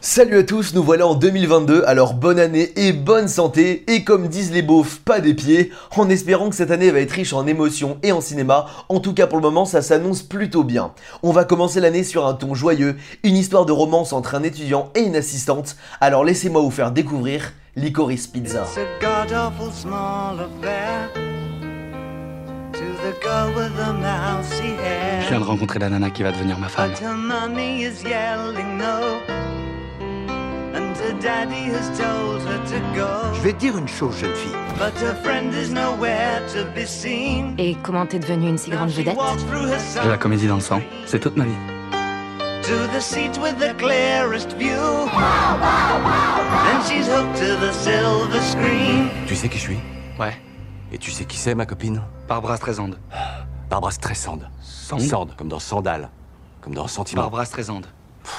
Salut à tous, nous voilà en 2022, alors bonne année et bonne santé, et comme disent les beaufs, pas des pieds, en espérant que cette année va être riche en émotions et en cinéma, en tout cas pour le moment ça s'annonce plutôt bien. On va commencer l'année sur un ton joyeux, une histoire de romance entre un étudiant et une assistante, alors laissez-moi vous faire découvrir Licorice Pizza. It's a god awful small affair to the girl with the mousy hair. Je viens de rencontrer la nana qui va devenir ma femme. Je vais te dire une chose, jeune fille. But her friend is nowhere to be seen. Et comment t'es devenue une si grande vedette walks through her J'ai la comédie dans le sang. C'est toute ma vie. to the seat with the clearest view. Then she's hooked to the silver screen. Tu sais qui je suis? Ouais. Et tu sais qui c'est, ma copine? Barbara Streisand. Barbara Streisand. Sand Sand, comme dans Sandal. Comme dans Sentiment. Barbara Streisand.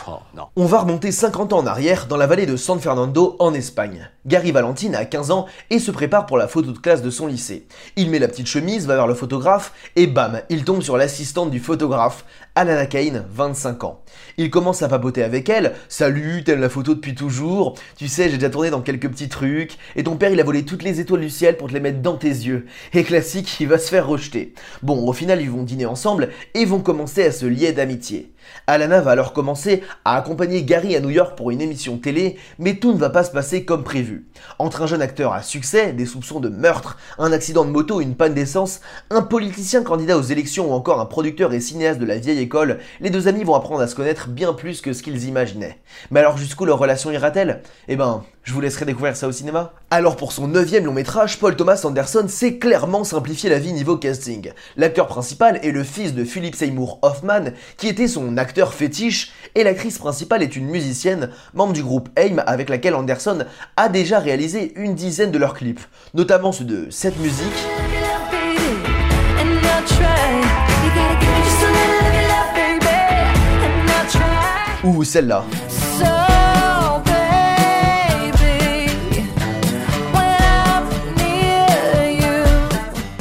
Oh. On va remonter 50 ans en arrière dans la vallée de San Fernando en Espagne. Gary Valentine a 15 ans et se prépare pour la photo de classe de son lycée. Il met la petite chemise, va vers le photographe et bam, il tombe sur l'assistante du photographe, Alana Kane, 25 ans. Il commence à papoter avec elle. Salut, t'aimes la photo depuis toujours. Tu sais, j'ai déjà tourné dans quelques petits trucs. Et ton père, il a volé toutes les étoiles du ciel pour te les mettre dans tes yeux. Et classique, il va se faire rejeter. Bon, au final, ils vont dîner ensemble et vont commencer à se lier d'amitié. Alana va alors commencer à accompagner Gary à New York pour une émission télé, mais tout ne va pas se passer comme prévu. Entre un jeune acteur à succès, des soupçons de meurtre, un accident de moto, une panne d'essence, un politicien candidat aux élections ou encore un producteur et cinéaste de la vieille école, les deux amis vont apprendre à se connaître bien plus que ce qu'ils imaginaient. Mais alors jusqu'où leur relation ira-t-elle? Eh ben, je vous laisserai découvrir ça au cinéma. Alors pour son neuvième long métrage, Paul Thomas Anderson s'est clairement simplifié la vie niveau casting. L'acteur principal est le fils de Philip Seymour Hoffman, qui était son acteur fétiche, et l'actrice principale est une musicienne, membre du groupe AIM avec laquelle Anderson a déjà réalisé une dizaine de leurs clips, notamment ceux de cette musique, ou celle-là.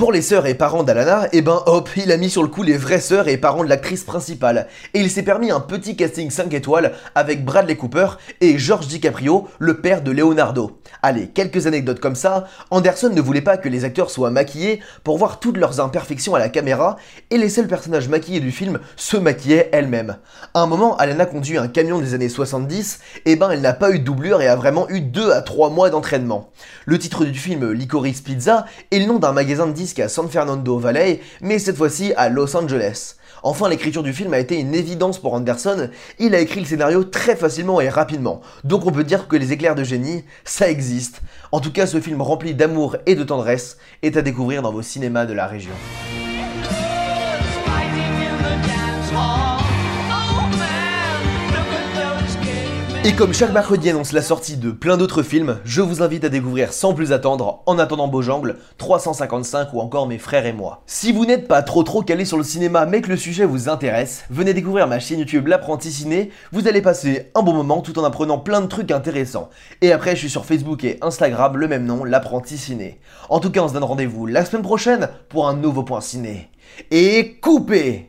Pour les sœurs et parents d'Alana, eh ben hop, il a mis sur le coup les vraies sœurs et parents de l'actrice principale. Et il s'est permis un petit casting 5 étoiles avec Bradley Cooper et George DiCaprio, le père de Leonardo. Allez, quelques anecdotes comme ça, Anderson ne voulait pas que les acteurs soient maquillés pour voir toutes leurs imperfections à la caméra, et les seuls personnages maquillés du film se maquillaient elles-mêmes. À un moment, Alana conduit un camion des années 70, et ben elle n'a pas eu de doublure et a vraiment eu 2 à 3 mois d'entraînement. Le titre du film Licorice Pizza est le nom d'un magasin de disques à San Fernando Valley, mais cette fois-ci à Los Angeles. Enfin, l'écriture du film a été une évidence pour Anderson, il a écrit le scénario très facilement et rapidement, donc on peut dire que les éclairs de génie, ça existe. En tout cas, ce film rempli d'amour et de tendresse est à découvrir dans vos cinémas de la région. Et comme chaque mercredi annonce la sortie de plein d'autres films, je vous invite à découvrir sans plus attendre En attendant Beaujangle, 355 ou encore Mes frères et moi. Si vous n'êtes pas trop trop calé sur le cinéma mais que le sujet vous intéresse, venez découvrir ma chaîne YouTube L'apprenti ciné, vous allez passer un bon moment tout en apprenant plein de trucs intéressants. Et après je suis sur Facebook et Instagram, le même nom, L'apprenti ciné. En tout cas on se donne rendez-vous la semaine prochaine pour un nouveau point ciné. Et coupez